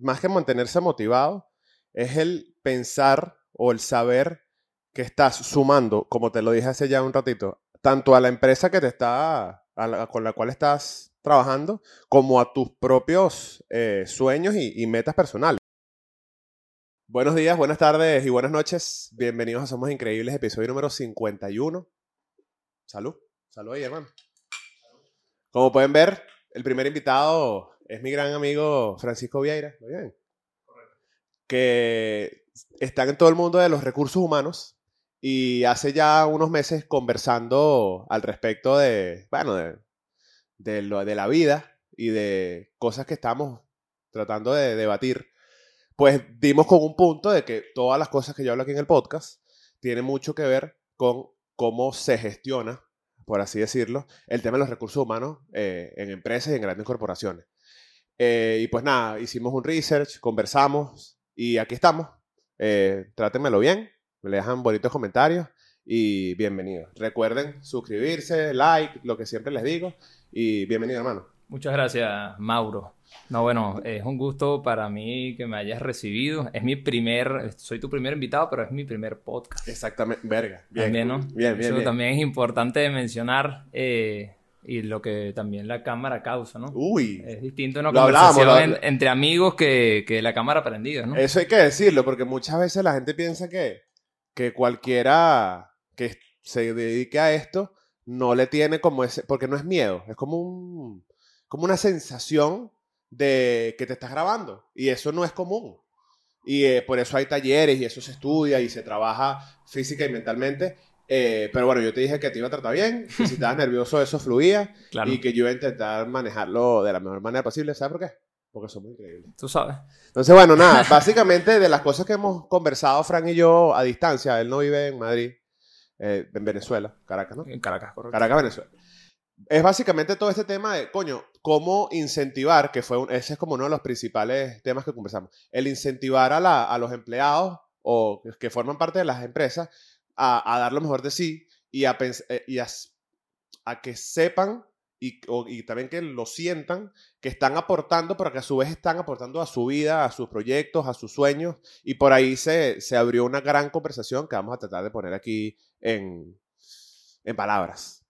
más que mantenerse motivado, es el pensar o el saber que estás sumando, como te lo dije hace ya un ratito, tanto a la empresa que te está, con la cual estás trabajando, como a tus propios eh, sueños y, metas personales. Buenos días, buenas tardes y buenas noches. Bienvenidos a Somos Increíbles, episodio número 51. Salud, salud ahí, hermano. Como pueden ver, el primer invitado es mi gran amigo Francisco Vieira. ¿Muy bien? Que está en todo el mundo de los recursos humanos y hace ya unos meses conversando al respecto de, bueno, de, lo, de la vida y de cosas que estamos tratando de debatir, pues dimos con un punto de que todas las cosas que yo hablo aquí en el podcast tienen mucho que ver con cómo se gestiona, por así decirlo, el tema de los recursos humanos eh, en empresas y en grandes corporaciones. Eh, y pues nada, hicimos un research, conversamos y aquí estamos. Eh, trátenmelo bien, me dejan bonitos comentarios y bienvenidos. Recuerden suscribirse, like, lo que siempre les digo y bienvenido hermano. Muchas gracias, Mauro. No, bueno, es un gusto para mí que me hayas recibido. Es mi primer, soy tu primer invitado, pero es mi primer podcast. Exactamente, verga. Bien, también, ¿no? bien, bien, Eso también es importante mencionar eh, y lo que también la cámara causa, ¿no? Uy. Es distinto una conversación entre amigos que, que, la cámara prendida, ¿no? Eso hay que decirlo, porque muchas veces la gente piensa que, que cualquiera que se dedique a esto no le tiene como ese, porque no es miedo, es como un, como una sensación de que te estás grabando y eso no es común. Y eh, por eso hay talleres y eso se estudia y se trabaja física y mentalmente. Eh, pero bueno, yo te dije que te iba a tratar bien, que si estabas nervioso eso fluía y que yo iba a intentar manejarlo de la mejor manera posible. ¿Sabes por qué? Porque somos increíbles. Tú sabes. Entonces, bueno, nada, básicamente de las cosas que hemos conversado, Frank y yo, a distancia, él no vive en Madrid, eh, en Venezuela, Caracas, ¿no? En Caracas, correcto. Caracas, Venezuela. Es básicamente todo este tema de, coño, cómo incentivar, que fue ese es como uno de los principales temas que conversamos, el incentivar a, la, a los empleados o que forman parte de las empresas a, a dar lo mejor de sí y a, eh, y a, que sepan y, y, también que lo sientan, que están aportando, pero que a su vez están aportando a su vida, a sus proyectos, a sus sueños. Y por ahí se, se abrió una gran conversación que vamos a tratar de poner aquí en, en palabras.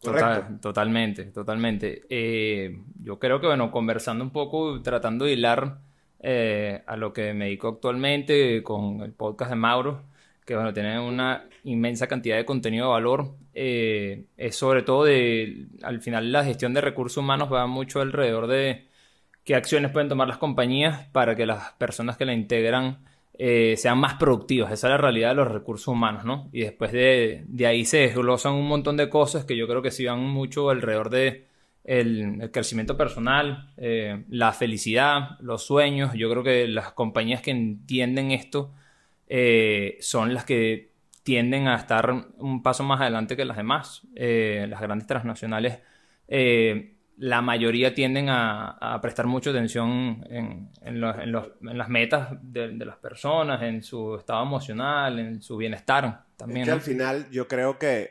Total, totalmente, totalmente. Eh, yo creo que, bueno, conversando un poco, tratando de hilar eh, a lo que me dedico actualmente con el podcast de Mauro, que, bueno, tiene una inmensa cantidad de contenido de valor. Eh, es sobre todo de, al final, la gestión de recursos humanos va mucho alrededor de qué acciones pueden tomar las compañías para que las personas que la integran eh, sean más productivos. Esa es la realidad de los recursos humanos, ¿no? Y después de, ahí se desglosan un montón de cosas que yo creo que sí van mucho alrededor de el, crecimiento personal, eh, la felicidad, los sueños. Yo creo que las compañías que entienden esto eh, son las que tienden a estar un paso más adelante que las demás. las grandes transnacionales la mayoría tienden a, prestar mucha atención en, las metas de, las personas, en su estado emocional, en su bienestar también. Es que al final yo creo que,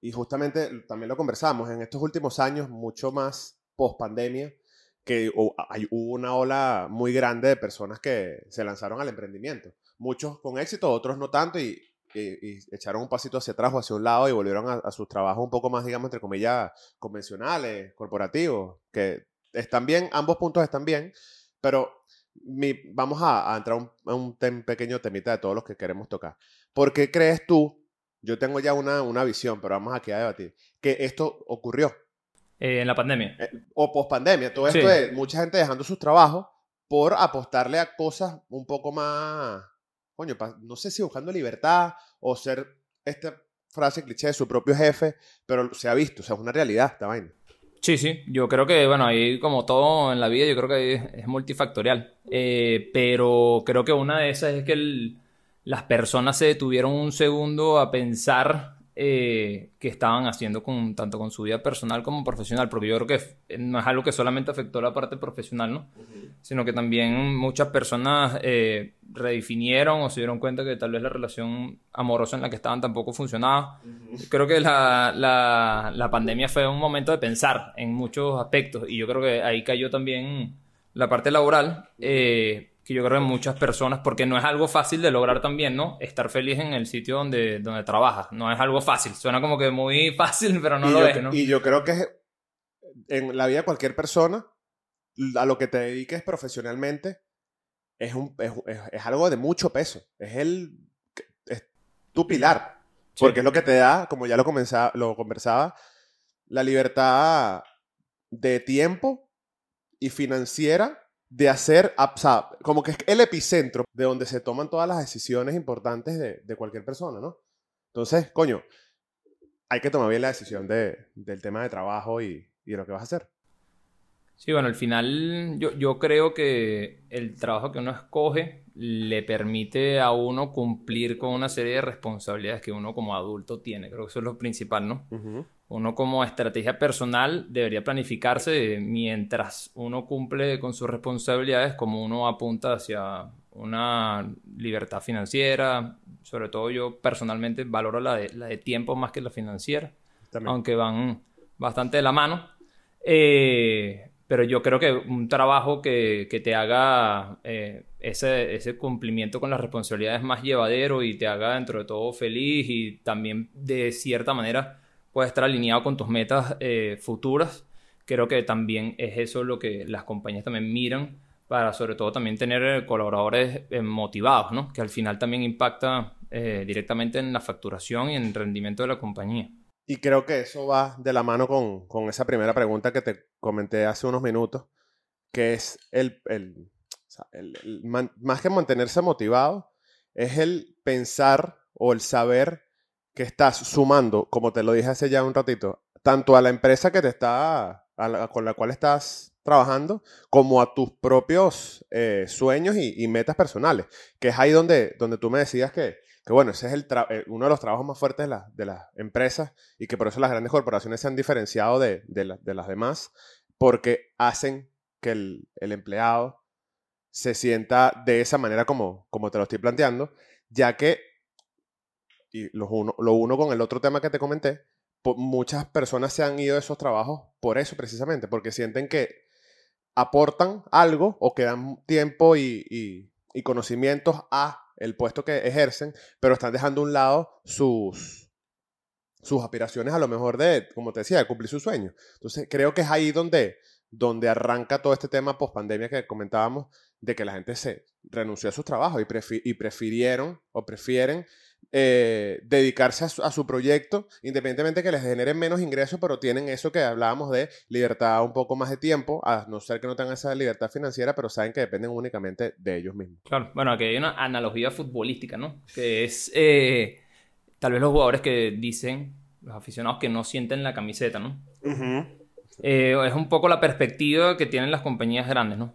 y justamente también lo conversamos, en estos últimos años, mucho más post pandemia, que hubo una ola muy grande de personas que se lanzaron al emprendimiento. Muchos con éxito, otros no tanto, y y, echaron un pasito hacia atrás o hacia un lado y volvieron a, sus trabajos un poco más, digamos, entre comillas, convencionales, corporativos, que están bien, ambos puntos están bien, pero mi, vamos a, entrar a un, pequeño temita de todos los que queremos tocar. ¿Por qué crees tú, yo tengo ya una, una visión, pero vamos aquí a debatir, que esto ocurrió? Eh, en la pandemia. Eh, o post pandemia. Todo esto de mucha gente dejando sus trabajos por apostarle a cosas un poco más coño, no sé si buscando libertad o ser esta frase cliché de su propio jefe, pero se ha visto, o sea, es una realidad esta vaina. Sí, sí, yo creo que, bueno, ahí como todo en la vida, yo creo que es, multifactorial, eh, pero creo que una de esas es que las personas se detuvieron un segundo a pensar eh, que estaban haciendo con, tanto con su vida personal como profesional, porque yo creo que no es algo que solamente afectó la parte profesional, ¿no? Sino que también muchas personas eh, redefinieron o se dieron cuenta que tal vez la relación amorosa en la que estaban tampoco funcionaba. Creo que la, la, la, pandemia fue un momento de pensar en muchos aspectos y yo creo que ahí cayó también la parte laboral, eh, que yo creo que muchas personas, porque no es algo fácil de lograr también, ¿no? Estar feliz en el sitio donde, donde trabajas. No es algo fácil. Suena como que muy fácil, pero no lo es, ¿no? Y yo creo que en la vida de cualquier persona, a lo que te dediques profesionalmente, es, un, es, es, algo de mucho peso. Es el es tu pilar. Porque es lo que te da, como ya lo, comenzaba, lo conversaba, la libertad de tiempo y financiera de hacer, como que es el epicentro de donde se toman todas las decisiones importantes de, de cualquier persona, ¿no? Entonces, coño, hay que tomar bien la decisión de, del tema de trabajo y, y, de lo que vas a hacer. Sí, bueno, al final yo, yo creo que el trabajo que uno escoge le permite a uno cumplir con una serie de responsabilidades que uno como adulto tiene. Creo que eso es lo principal, ¿no? Uno como estrategia personal debería planificarse mientras uno cumple con sus responsabilidades, como uno apunta hacia una libertad financiera. Sobre todo yo personalmente valoro la de, la de tiempo más que la financiera, aunque van bastante de la mano. Eh, pero yo creo que un trabajo que, que te haga eh, ese, ese, cumplimiento con las responsabilidades más llevadero y te haga dentro de todo feliz y también de cierta manera puede estar alineado con tus metas eh, futuras, creo que también es eso lo que las compañías también miran para sobre todo también tener colaboradores eh, motivados, ¿no? que al final también impacta directamente en la facturación y en el rendimiento de la compañía. Y creo que eso va de la mano con, con esa primera pregunta que te comenté hace unos minutos, que es el, el, el, más que mantenerse motivado, es el pensar o el saber que estás sumando, como te lo dije hace ya un ratito, tanto a la empresa que te está, con la cual estás trabajando, como a tus propios eh, sueños y, metas personales, que es ahí donde, donde tú me decías que, que bueno, ese es el eh, uno de los trabajos más fuertes de, de, las empresas y que por eso las grandes corporaciones se han diferenciado de, de, las demás, porque hacen que el, el, empleado se sienta de esa manera como, como te lo estoy planteando, ya que, y lo uno, lo uno con el otro tema que te comenté, muchas personas se han ido de esos trabajos por eso precisamente, porque sienten que aportan algo o que dan tiempo y, y, y conocimientos a el puesto que ejercen, pero están dejando a un lado sus, sus aspiraciones a lo mejor de, como te decía, de cumplir sus sueños. Entonces, creo que es ahí donde, donde arranca todo este tema post pandemia que comentábamos, de que la gente se renunció a sus trabajos y, y prefirieron o prefieren eh, dedicarse a su, proyecto, independientemente que les generen menos ingresos, pero tienen eso que hablábamos de libertad un poco más de tiempo, a no ser que no tengan esa libertad financiera, pero saben que dependen únicamente de ellos mismos. Claro, bueno, aquí hay una analogía futbolística, ¿no? Que es eh, tal vez los jugadores que dicen, los aficionados que no sienten la camiseta, ¿no? Eh, es un poco la perspectiva que tienen las compañías grandes, ¿no?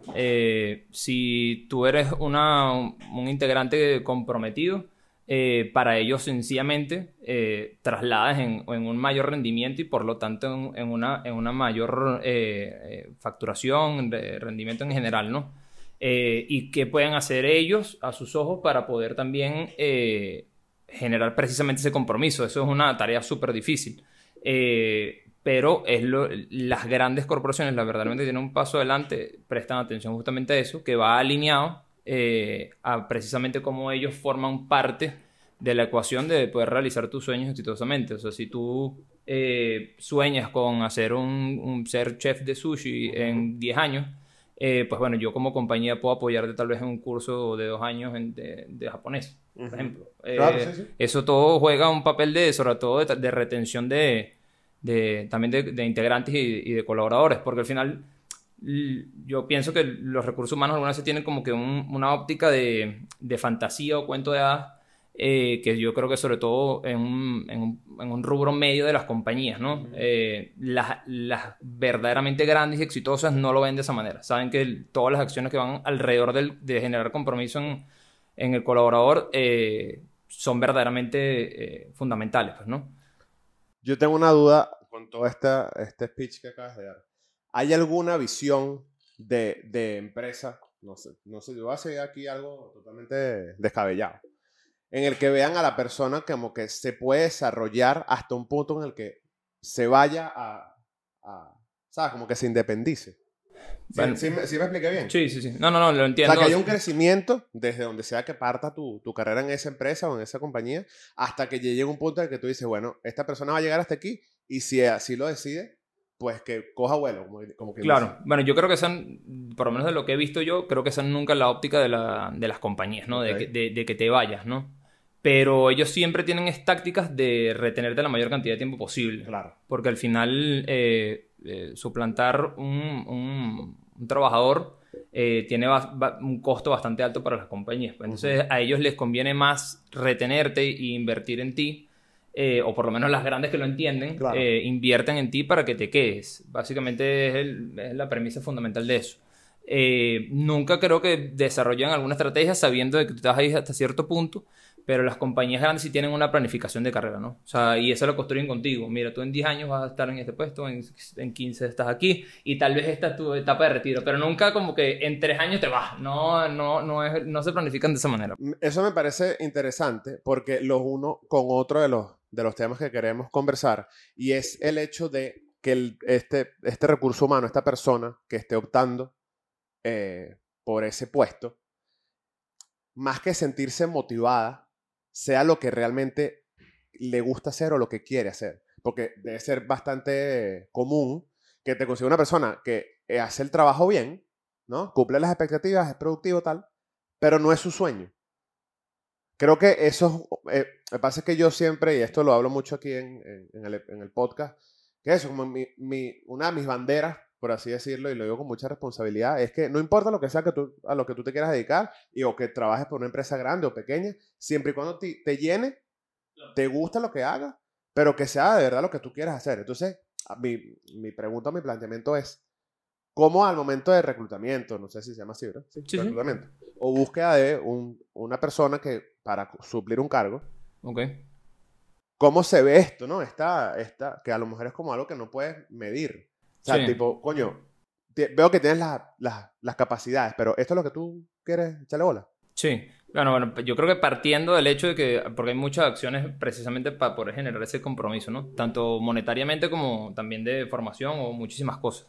si tú eres una, un integrante comprometido, eh, para ellos sencillamente eh, trasladas en, un mayor rendimiento y por lo tanto en, una, en una, mayor eh, facturación, rendimiento en general, ¿no? y qué pueden hacer ellos a sus ojos para poder también generar precisamente ese compromiso. Eso es una tarea súper difícil. pero es las grandes corporaciones, la verdaderamente tienen un paso adelante, prestan atención justamente a eso, que va alineado eh, a precisamente cómo ellos forman parte de la ecuación de poder realizar tus sueños exitosamente. O sea, si tú eh, sueñas con hacer un, ser chef de sushi en 10 años, eh, pues bueno, yo como compañía puedo apoyarte tal vez en un curso de dos años de, japonés, por ejemplo. Eso todo juega un papel de, sobre todo, de, retención de, también de, integrantes y, de colaboradores, porque al final yo pienso que los recursos humanos algunas veces tienen como que una óptica de, fantasía o cuento de hadas, eh, que yo creo que sobre todo en un, rubro medio de las compañías, ¿no? Eh, las, verdaderamente grandes y exitosas no lo ven de esa manera. Saben que todas las acciones que van alrededor de generar compromiso en, el colaborador eh, son verdaderamente fundamentales, pues, ¿no? Yo tengo una duda con todo esta, este speech que acabas de dar. ¿Hay alguna visión de, de empresa? No sé, no sé, yo voy a hacer aquí algo totalmente descabellado. En el que vean a la persona como que se puede desarrollar hasta un punto en el que se vaya a, a ¿sabes? Como que se independice. ¿Sí, sí me, sí me expliqué bien? Sí, sí, sí. No, no, no, lo O entiendo. sea, que hay un crecimiento desde donde sea que parta tu, tu carrera en esa empresa o en esa compañía, hasta que llegue un punto en el que tú dices, bueno, esta persona va a llegar hasta aquí y si así lo decide, pues que coja vuelo, como, como quien Claro, dice. bueno, yo creo que son, por lo menos de lo que he visto yo, creo que esa nunca la óptica de, la- de las compañías, ¿no? De, Ok. que, de- de que te vayas, ¿no? Pero ellos siempre tienen es tácticas de retenerte la mayor cantidad de tiempo posible. Claro. Porque al final, eh, eh, suplantar un, un- un trabajador eh, tiene un costo bastante alto para las compañías. Pues Entonces, a ellos les conviene más retenerte e invertir en ti. Eh, o por lo menos las grandes que lo entienden, Claro. eh, invierten en ti para que te quedes. Básicamente es, el- es la premisa fundamental de eso. Eh, nunca creo que desarrollen alguna estrategia sabiendo de que tú te vas a ir hasta cierto punto, pero las compañías grandes sí tienen una planificación de carrera, ¿no? O sea, y eso lo construyen contigo. Mira, tú en 10 años vas a estar en este puesto, en, en 15 estás aquí, y tal vez esta es tu etapa de retiro, pero nunca como que en 3 años te vas. No, no, no, es, no se planifican de esa manera. Eso me parece interesante porque lo uno con otro de los, de los temas que queremos conversar y es el hecho de que este, este recurso humano, esta persona que esté optando eh, por ese puesto, más que sentirse motivada, sea lo que realmente le gusta hacer o lo que quiere hacer. Porque debe ser bastante común que te consiga una persona que eh, hace el trabajo bien, ¿no? Cumple las expectativas, es productivo, tal, pero no es su sueño. Creo que eso, es- eh, me pasa que yo siempre, y esto lo hablo mucho aquí en, en- en el, en el podcast, que eso, como mi, mi- una de mis banderas, por así decirlo, y lo digo con mucha responsabilidad, es que no importa lo que sea que tú, a lo que tú te quieras dedicar, y o que trabajes por una empresa grande o pequeña, siempre y cuando te, te llene, te gusta lo que hagas, pero que sea de verdad lo que tú quieras hacer. Entonces, mi, mi pregunta, mi planteamiento es, ¿cómo al momento de reclutamiento, no sé si se llama así, ¿verdad? Sí, sí. reclutamiento, o búsqueda de un- una persona que para suplir un cargo, Ok. ¿cómo se ve esto, no? Esta, esta, que a lo mejor es como algo que no puedes medir. O sea, Sí. tipo, coño, veo que tienes las- las- las capacidades, pero esto es lo que tú quieres echarle bola. Sí, bueno, bueno, yo creo que partiendo del hecho de que, porque hay muchas acciones precisamente para poder generar ese compromiso, ¿no? Tanto monetariamente como también de formación o muchísimas cosas.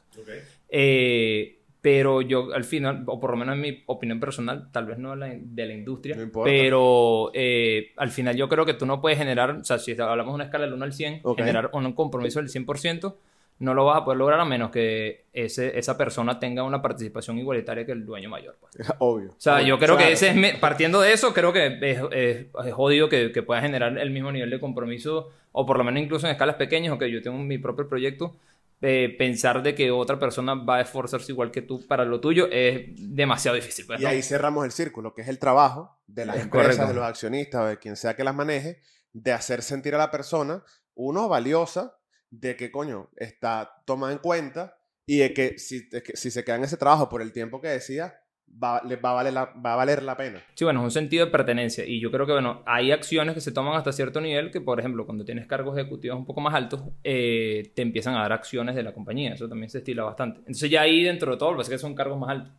Eh, pero yo al final, o por lo menos en mi opinión personal, tal vez no de la, industria, No pero eh, al final yo creo que tú no puedes generar, o sea, si hablamos de una escala del 1 al 100, Ok. generar un compromiso del 100%, no lo vas a poder lograr a menos que ese, esa persona tenga una participación igualitaria que el dueño mayor. pues. Obvio. O sea, Obvio, yo creo claro. que ese es, partiendo de eso, creo que es, es, es jodido que, que pueda generar el mismo nivel de compromiso, o por lo menos incluso en escalas pequeñas, o que yo tengo mi propio proyecto, eh, pensar de que otra persona va a esforzarse igual que tú para lo tuyo es demasiado difícil. pues, Y ahí cerramos el círculo, que es el trabajo de las Es empresas, correcto. de los accionistas o de quien sea que las maneje, de hacer sentir a la persona, uno, valiosa, de que, coño, está tomada en cuenta y de que si, de que si se queda en ese trabajo por el tiempo que decía, va, va, a valer la, va a valer la pena. Sí, bueno, es un sentido de pertenencia. Y yo creo que, bueno, hay acciones que se toman hasta cierto nivel que, por ejemplo, cuando tienes cargos ejecutivos un poco más altos, eh, te empiezan a dar acciones de la compañía. Eso también se estila bastante. Entonces ya ahí dentro de todo, lo que pasa es que son cargos más altos.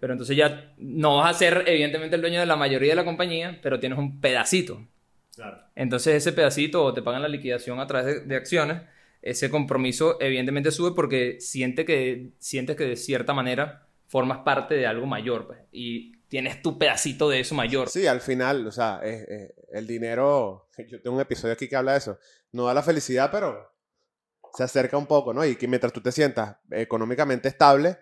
Pero entonces ya no vas a ser, evidentemente, el dueño de la mayoría de la compañía, pero tienes un pedacito. Claro. Entonces ese pedacito o te pagan la liquidación a través de, de acciones, ese compromiso evidentemente sube porque siente que, sientes que de cierta manera formas parte de algo mayor pues, y tienes tu pedacito de eso mayor. Sí, al final, o sea, el dinero, yo tengo un episodio aquí que habla de eso, no da la felicidad, pero se acerca un poco, ¿no? Y que mientras tú te sientas económicamente estable,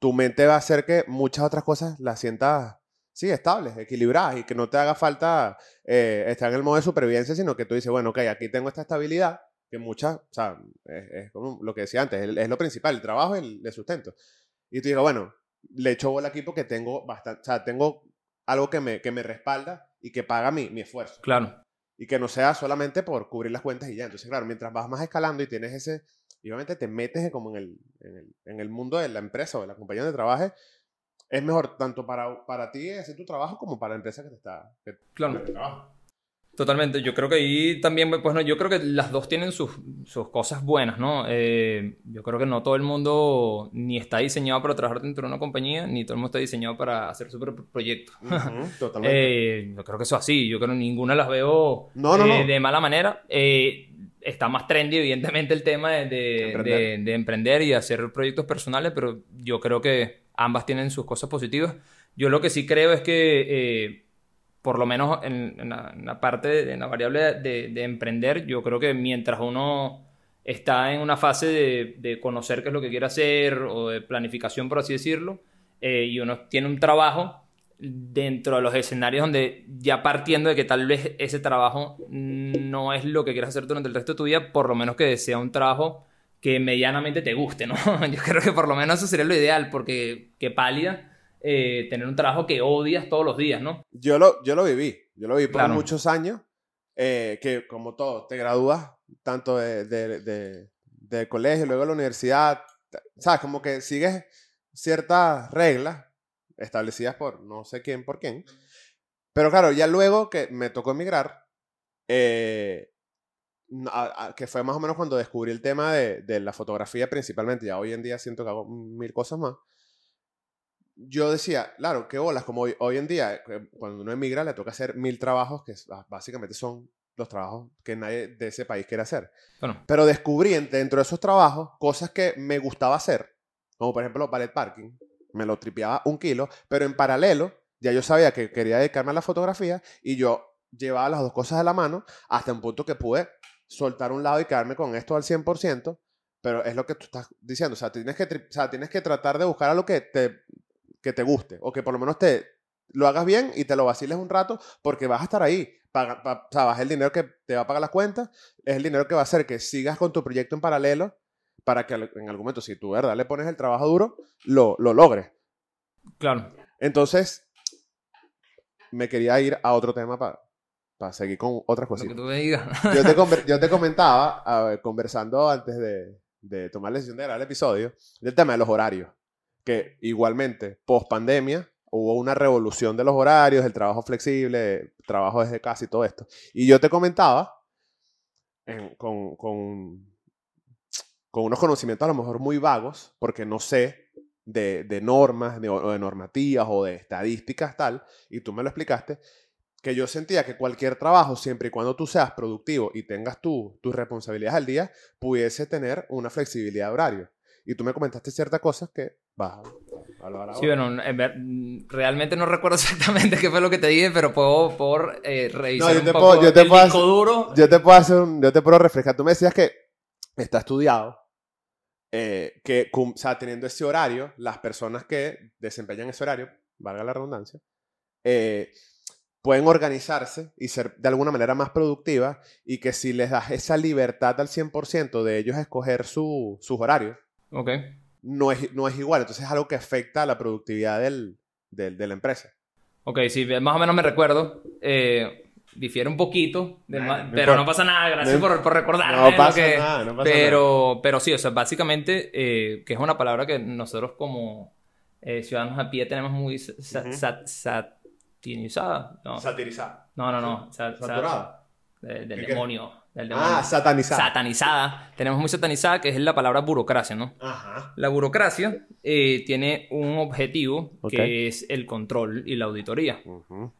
tu mente va a hacer que muchas otras cosas las sientas, sí, estables, equilibradas y que no te haga falta eh, estar en el modo de supervivencia, sino que tú dices, bueno, ok, aquí tengo esta estabilidad, que muchas, o sea, es, como lo que decía antes, es, lo principal, el trabajo y el sustento. Y tú digas, bueno, le echo bola aquí porque tengo bastante, o sea, tengo algo que me, que me respalda y que paga mi, mi esfuerzo. Claro. Y que no sea solamente por cubrir las cuentas y ya. Entonces, claro, mientras vas más escalando y tienes ese, y obviamente te metes como en el, en el, en el mundo de la empresa o de la compañía donde trabajes, es mejor tanto para, para ti hacer tu trabajo como para la empresa que te está... Que, Claro. que te trabaja. Totalmente, yo creo que ahí también, pues no, yo creo que las dos tienen sus, sus cosas buenas, ¿no? Eh, yo creo que no todo el mundo ni está diseñado para trabajar dentro de una compañía, ni todo el mundo está diseñado para hacer su propio proyecto. Totalmente. Eh, yo creo que eso es así, yo creo que ninguna las veo No, no, eh, no. de mala manera. Está más trendy, evidentemente, el tema de, de, Emprender. de- de emprender y hacer proyectos personales, pero yo creo que ambas tienen sus cosas positivas. Yo lo que sí creo es que, eh, por lo menos en, la, parte, de, en la variable de, de emprender, yo creo que mientras uno está en una fase de, de conocer qué es lo que quiere hacer o de planificación, por así decirlo, eh, y uno tiene un trabajo dentro de los escenarios donde ya partiendo de que tal vez ese trabajo no es lo que quieres hacer durante el resto de tu vida, por lo menos que sea un trabajo que medianamente te guste, ¿no? Yo creo que por lo menos eso sería lo ideal, porque qué pálida eh, tener un trabajo que odias todos los días, ¿no? Yo lo, yo lo viví, yo lo viví por Claro. muchos años, eh, que como todo, te gradúas tanto de, de, de- del colegio, luego de la universidad, ¿sabes? Como que sigues ciertas reglas establecidas por no sé quién, por quién. Pero claro, ya luego que me tocó emigrar, eh, a- a- que fue más o menos cuando descubrí el tema de, de la fotografía principalmente, ya hoy en día siento que hago mil cosas más. Yo decía, claro, qué bolas, como hoy, hoy en día, eh, cuando uno emigra le toca hacer mil trabajos que básicamente son los trabajos que nadie de ese país quiere hacer. Bueno, Pero descubrí en- dentro de esos trabajos cosas que me gustaba hacer, como por ejemplo ballet parking, me lo tripeaba un kilo, pero en paralelo ya yo sabía que quería dedicarme a la fotografía y yo llevaba las dos cosas de la mano hasta un punto que pude soltar un lado y quedarme con esto al 100%, pero es lo que tú estás diciendo, o sea, tienes que, o sea, tienes que tratar de buscar algo que te, que te guste o que por lo menos te lo hagas bien y te lo vaciles un rato porque vas a estar ahí. Paga, pa- o sea, es el dinero que te va a pagar las cuentas, es el dinero que va a hacer que sigas con tu proyecto en paralelo para que en algún momento, si tú verdad le pones el trabajo duro, lo, lo logres. claro. Entonces, me quería ir a otro tema para seguir con otras Lo que cositas. tú me digas. Yo te, yo te comentaba, a ver, conversando antes de, de tomar la decisión de grabar el episodio, del tema de los horarios. Que igualmente, post pandemia, hubo una revolución de los horarios, el trabajo flexible, trabajo desde casa y todo esto. Y yo te comentaba, en- con, con, con unos conocimientos a lo mejor muy vagos, porque no sé de, de normas, de, o de normativas o de estadísticas tal, y tú me lo explicaste, que yo sentía que cualquier trabajo, siempre y cuando tú seas productivo y tengas tú, tus responsabilidades al día, pudiese tener una flexibilidad de horario. Y tú me comentaste ciertas cosas que vas a hablar Sí, bueno, en ver- realmente no recuerdo exactamente qué fue lo que te dije, pero puedo, puedo, eh, revisar No, yo un te poco puedo- yo te el puedo disco hacer- duro. Yo te puedo hacer un- yo te puedo refrescar. Tú me decías que está estudiado, eh, que o sea, teniendo ese horario, las personas que desempeñan ese horario, valga la redundancia, eh, pueden organizarse y ser de alguna manera más productivas y que si les das esa libertad al 100% de ellos escoger su, sus horarios, Ok. No es, no es igual. Entonces es algo que afecta a la productividad del, del- de la empresa. Ok, sí, más o menos me recuerdo. Eh, difiere un poquito, del Nah, no pero importa. no pasa nada, gracias No- por, por recordarme. No pasa que- nada, no pasa pero, pero sí, o sea, básicamente, eh, que es una palabra que nosotros como eh, ciudadanos a pie tenemos muy sa- sa- Ujú. sa- satinizada. No, Satirizada. no, no. no, sa- sa- Saturada. de- del ¿Qué? demonio. Del demonio. Ah, satanizada. satanizada. Tenemos muy satanizada, que es la palabra burocracia, ¿no? Ajá. La burocracia eh, tiene un objetivo que es el control y la auditoría.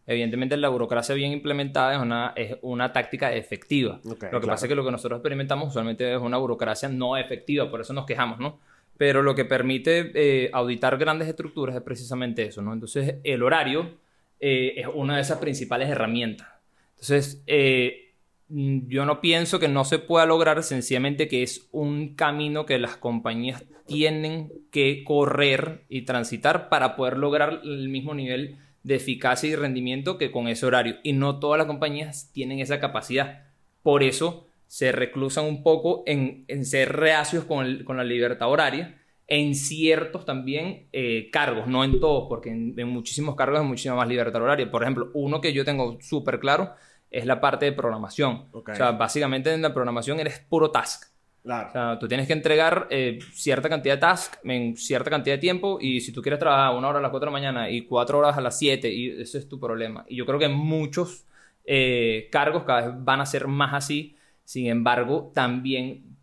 Evidentemente la burocracia bien implementada es una, es una táctica efectiva. Lo que claro. pasa es que lo que nosotros experimentamos usualmente es una burocracia no efectiva, por eso nos quejamos, ¿no? Pero lo que permite eh, auditar grandes estructuras es precisamente eso, ¿no? Entonces el horario eh, es una de esas principales herramientas. Entonces, eh, yo no pienso que no se pueda lograr, sencillamente que es un camino que las compañías tienen que correr y transitar para poder lograr el mismo nivel de eficacia y rendimiento que con ese horario. Y no todas las compañías tienen esa capacidad. Por eso se reclusan un poco en, en ser reacios con, con la libertad horaria en ciertos también eh, cargos, no en todos, porque en, en muchísimos cargos hay muchísima más libertad horaria. Por ejemplo, uno que yo tengo súper claro es la parte de programación. O sea, básicamente en la programación eres puro task. Claro. O sea, tú tienes que entregar eh, cierta cantidad de tasks en cierta cantidad de tiempo y si tú quieres trabajar una hora a las 4 de la mañana y cuatro horas a las 7, y eso es tu problema. Y yo creo que muchos eh, cargos cada vez van a ser más así. Sin embargo, también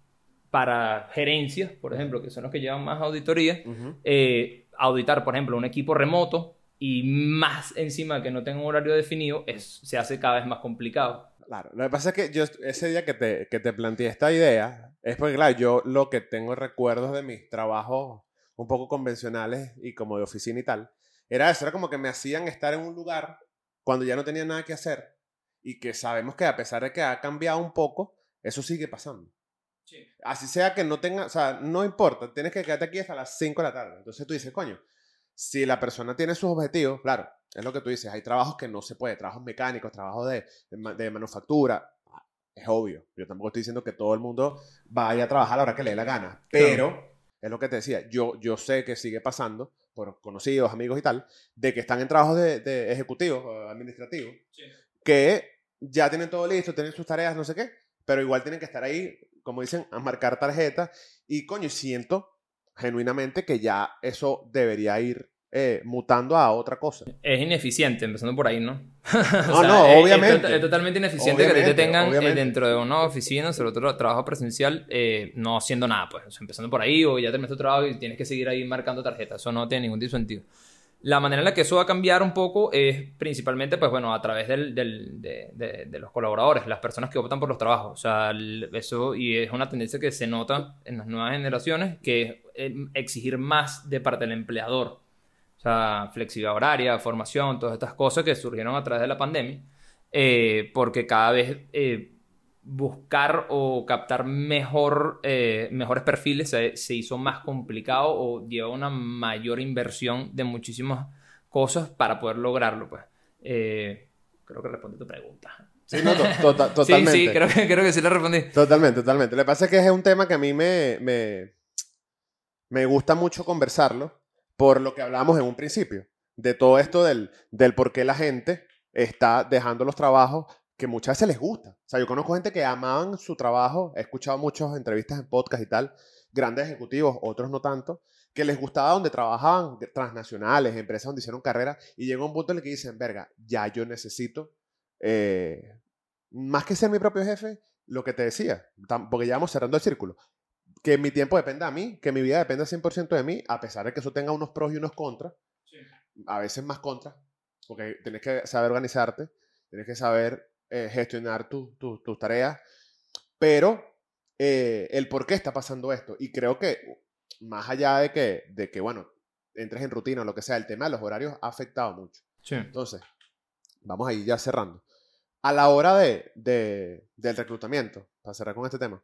para gerencias, por ejemplo, que son los que llevan más auditoría, Ujú. eh, auditar, por ejemplo, un equipo remoto y más encima que no tenga un horario definido, es, se hace cada vez más complicado. Claro, lo que pasa es que yo ese día que te, que te planteé esta idea es porque, claro, yo lo que tengo recuerdos de mis trabajos un poco convencionales y como de oficina y tal, era eso, era como que me hacían estar en un lugar cuando ya no tenía nada que hacer y que sabemos que a pesar de que ha cambiado un poco, eso sigue pasando. Así sea que no tenga, o sea, no importa, tienes que quedarte aquí hasta las 5 de la tarde. Entonces tú dices, coño, si la persona tiene sus objetivos, claro, es lo que tú dices, hay trabajos que no se puede, trabajos mecánicos, trabajos de, de, manufactura, es obvio. Yo tampoco estoy diciendo que todo el mundo vaya a trabajar a la hora que le dé la gana, pero es lo que te decía, yo, yo sé que sigue pasando por conocidos, amigos y tal, de que están en trabajos de, de ejecutivos, administrativos, que ya tienen todo listo, tienen sus tareas, no sé qué, pero igual tienen que estar ahí, como dicen, a marcar tarjetas. Y coño, siento genuinamente que ya eso debería ir eh, mutando a otra cosa. Es ineficiente, empezando por ahí, ¿no? no, no, obviamente. Es, totalmente ineficiente que te tengan eh, dentro de una oficina, sobre todo trabajo presencial, eh, no haciendo nada, pues. empezando por ahí o ya terminaste tu trabajo y tienes que seguir ahí marcando tarjetas. Eso no tiene ningún sentido. La manera en la que eso va a cambiar un poco es principalmente, pues bueno, a través del, de, los colaboradores, las personas que optan por los trabajos. O sea, eso, y es una tendencia que se nota en las nuevas generaciones, que es exigir más de parte del empleador. O sea, flexibilidad horaria, formación, todas estas cosas que surgieron a través de la pandemia, eh, porque cada vez eh, buscar o captar mejor, eh, mejores perfiles se, hizo más complicado o lleva una mayor inversión de muchísimas cosas para poder lograrlo. Pues. Eh, creo que respondí tu pregunta. Sí, no, totalmente. Sí, sí, creo que, creo que sí le respondí. Totalmente, totalmente. Lo que pasa es que es un tema que a mí me, me, me gusta mucho conversarlo por lo que hablábamos en un principio, de todo esto del, del por qué la gente está dejando los trabajos que muchas veces les gusta. O sea, yo conozco gente que amaban su trabajo, he escuchado muchas entrevistas en podcast y tal, grandes ejecutivos, otros no tanto, que les gustaba donde trabajaban, transnacionales, empresas donde hicieron carrera, y llega un punto en el que dicen, verga, ya yo necesito, eh, más que ser mi propio jefe, lo que te decía, porque ya vamos cerrando el círculo, que mi tiempo dependa a mí, que mi vida dependa 100% de mí, a pesar de que eso tenga unos pros y unos contras, a veces más contras, porque tienes que saber organizarte, tienes que saber eh, gestionar tus tareas, pero eh, el por qué está pasando esto. Y creo que, más allá de que, de que, bueno, entres en rutina o lo que sea, el tema de los horarios ha afectado mucho. Entonces, vamos a ir ya cerrando. A la hora de, del reclutamiento, para cerrar con este tema,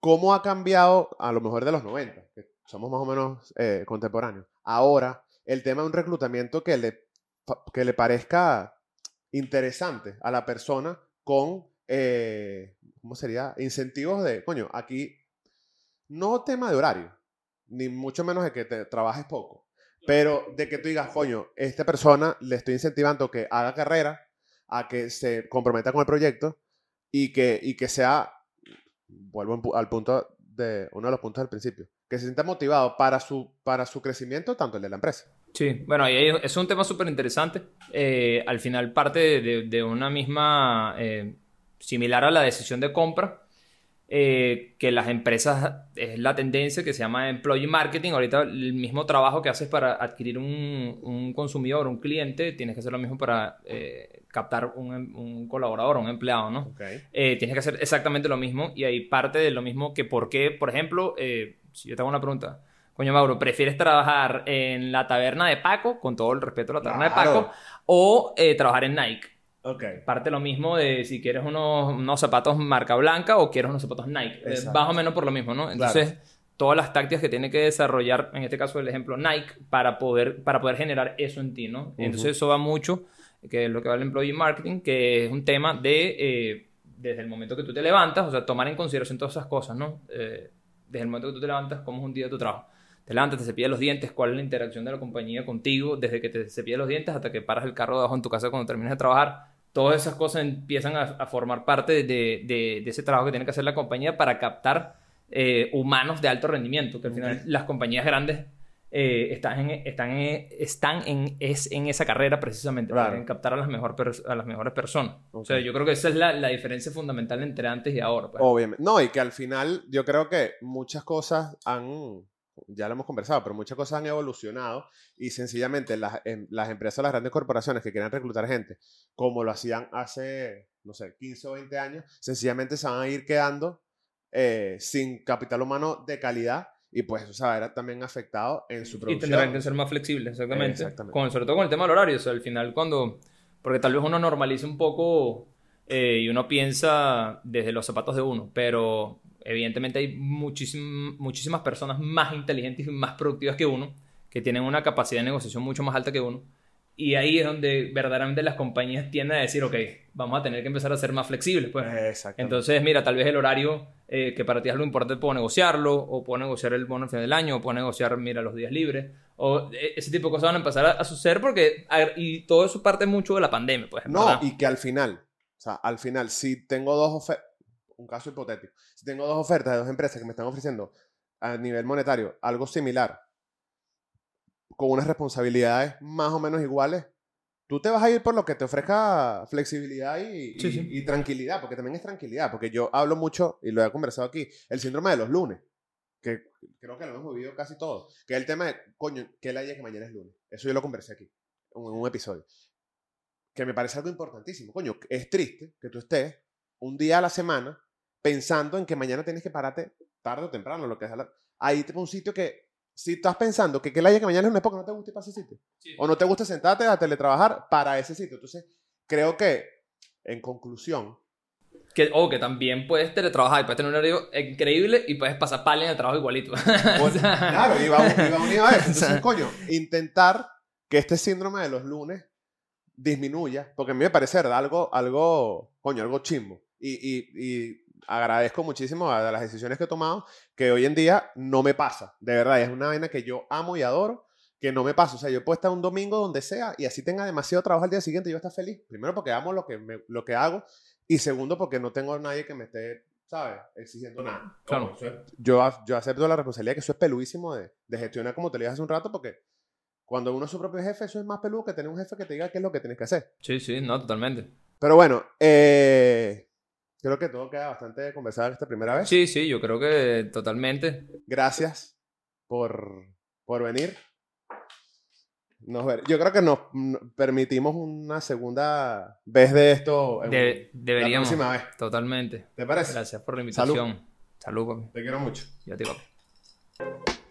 ¿cómo ha cambiado, a lo mejor de los 90, que somos más o menos eh, contemporáneos, ahora el tema de un reclutamiento que le, que le parezca interesante a la persona con, eh, ¿cómo sería? Incentivos de, coño, aquí no tema de horario, ni mucho menos de que te trabajes poco, pero de que tú digas, coño, esta persona le estoy incentivando que haga carrera, a que se comprometa con el proyecto y que, y que sea, vuelvo al punto de uno de los puntos del principio, que se sienta motivado para su, para su crecimiento, tanto el de la empresa. Sí, bueno, ahí es un tema súper interesante. Eh, al final parte de, una misma, eh, similar a la decisión de compra, eh, que las empresas, es la tendencia que se llama employee marketing. Ahorita el mismo trabajo que haces para adquirir un, consumidor, un cliente, tienes que hacer lo mismo para captar un, colaborador, un empleado, ¿no? tienes que hacer exactamente lo mismo y ahí parte de lo mismo que por qué, por ejemplo, si yo te hago una pregunta, Coño, Mauro, ¿prefieres trabajar en la taberna de Paco, con todo el respeto a la taberna de Paco, o eh, trabajar en Nike? Ok. Parte lo mismo de si quieres unos, zapatos marca blanca o quieres unos zapatos Nike. más o menos por lo mismo, ¿no? Entonces, todas las tácticas que tiene que desarrollar, en este caso el ejemplo Nike, para poder, para poder generar eso en ti, ¿no? Entonces, eso va mucho, que es lo que va el employee marketing, que es un tema de, eh, desde el momento que tú te levantas, o sea, tomar en consideración todas esas cosas, ¿no? Eh, desde el momento que tú te levantas, cómo es un día de tu trabajo. Te levantas, te cepillas los dientes, cuál es la interacción de la compañía contigo, desde que te cepillas los dientes hasta que paras el carro debajo en tu casa cuando terminas de trabajar. Todas esas cosas empiezan a, formar parte de, ese trabajo que tiene que hacer la compañía para captar eh, humanos de alto rendimiento, que al final las compañías grandes eh, están, en, están, en, están en, es, en esa carrera precisamente, para captar a las, mejor a las mejores personas. O sea, yo creo que esa es la, la diferencia fundamental entre antes y ahora. Pues. Obviamente. No, y que al final yo creo que muchas cosas han ya lo hemos conversado, pero muchas cosas han evolucionado y sencillamente las, em, las empresas, las grandes corporaciones que quieran reclutar gente, como lo hacían hace, no sé, 15 o 20 años, sencillamente se van a ir quedando eh, sin capital humano de calidad y pues eso se va a ver también afectado en su Y producción. tendrán que ser más flexibles, exactamente. Exactamente. Con, sobre todo con el tema del horario. O sea, al final cuando... Porque tal vez uno normaliza un poco eh, y uno piensa desde los zapatos de uno, pero evidentemente hay muchísim- muchísimas personas más inteligentes y más productivas que uno, que tienen una capacidad de negociación mucho más alta que uno. Y ahí es donde verdaderamente las compañías tienden a decir, ok, vamos a tener que empezar a ser más flexibles. Pues. Entonces, mira, tal vez el horario eh, que para ti es lo importante, puedo negociarlo, o puedo negociar el bono al final del año, o puedo negociar, mira, los días libres, o eh, ese tipo de cosas van a empezar a, a suceder porque, a y todo eso parte mucho de la pandemia, pues. No, ¿verdad? y que al final, o sea, al final, si tengo dos ofertas, un caso hipotético, si tengo dos ofertas de dos empresas que me están ofreciendo a nivel monetario algo similar, con unas responsabilidades más o menos iguales, tú te vas a ir por lo que te ofrezca flexibilidad y, Sí, y- sí. y tranquilidad, porque también es tranquilidad, porque yo hablo mucho, y lo he conversado aquí, el síndrome de los lunes, que creo que lo hemos vivido casi todos, que es el tema de, coño, que la que mañana es lunes. Eso yo lo conversé aquí, en un episodio que me parece algo importantísimo. Coño, es triste que tú estés un día a la semana pensando en que mañana tienes que pararte tarde o temprano, lo que sea. la- Ahí te un sitio que, si estás pensando que que la haya que mañana es un porque no te gusta ir para ese sitio. O no te gusta sentarte a teletrabajar para ese sitio. Entonces, creo que, en conclusión, Que, o que también puedes teletrabajar y puedes tener un horario increíble y puedes pasar pala en el trabajo igualito. claro, iba, iba unido a eso. Entonces, sea- coño, intentar que este síndrome de los lunes disminuya, porque a mí me parece ¿verdad? algo, algo, coño, algo chimbo. Y, y, y agradezco muchísimo a las decisiones que he tomado, que hoy en día no me pasa. De verdad, es una vaina que yo amo y adoro, que no me pasa. O sea, yo puedo estar un domingo donde sea y así tenga demasiado trabajo al día siguiente y yo estar feliz. Primero porque amo lo que, me- lo que hago y segundo porque no tengo a nadie que me esté, ¿sabes? Exigiendo nada. Claro. Yo, a- yo acepto la responsabilidad que eso es peluísimo de, de gestionar como te lo dije hace un rato porque cuando uno es su propio jefe, eso es más peludo que tener un jefe que te diga qué es lo que tienes que hacer. sí, sí, no, totalmente. Pero bueno, eh, creo que todo queda bastante conversado esta primera vez. Sí, sí, yo creo que totalmente. Gracias por, por venir. Nos ver- Yo creo que nos permitimos una segunda vez de esto en De- la deberíamos. próxima vez. Totalmente. ¿Te parece? Gracias por la invitación. Salud, papi. Te quiero mucho. Ya te papi.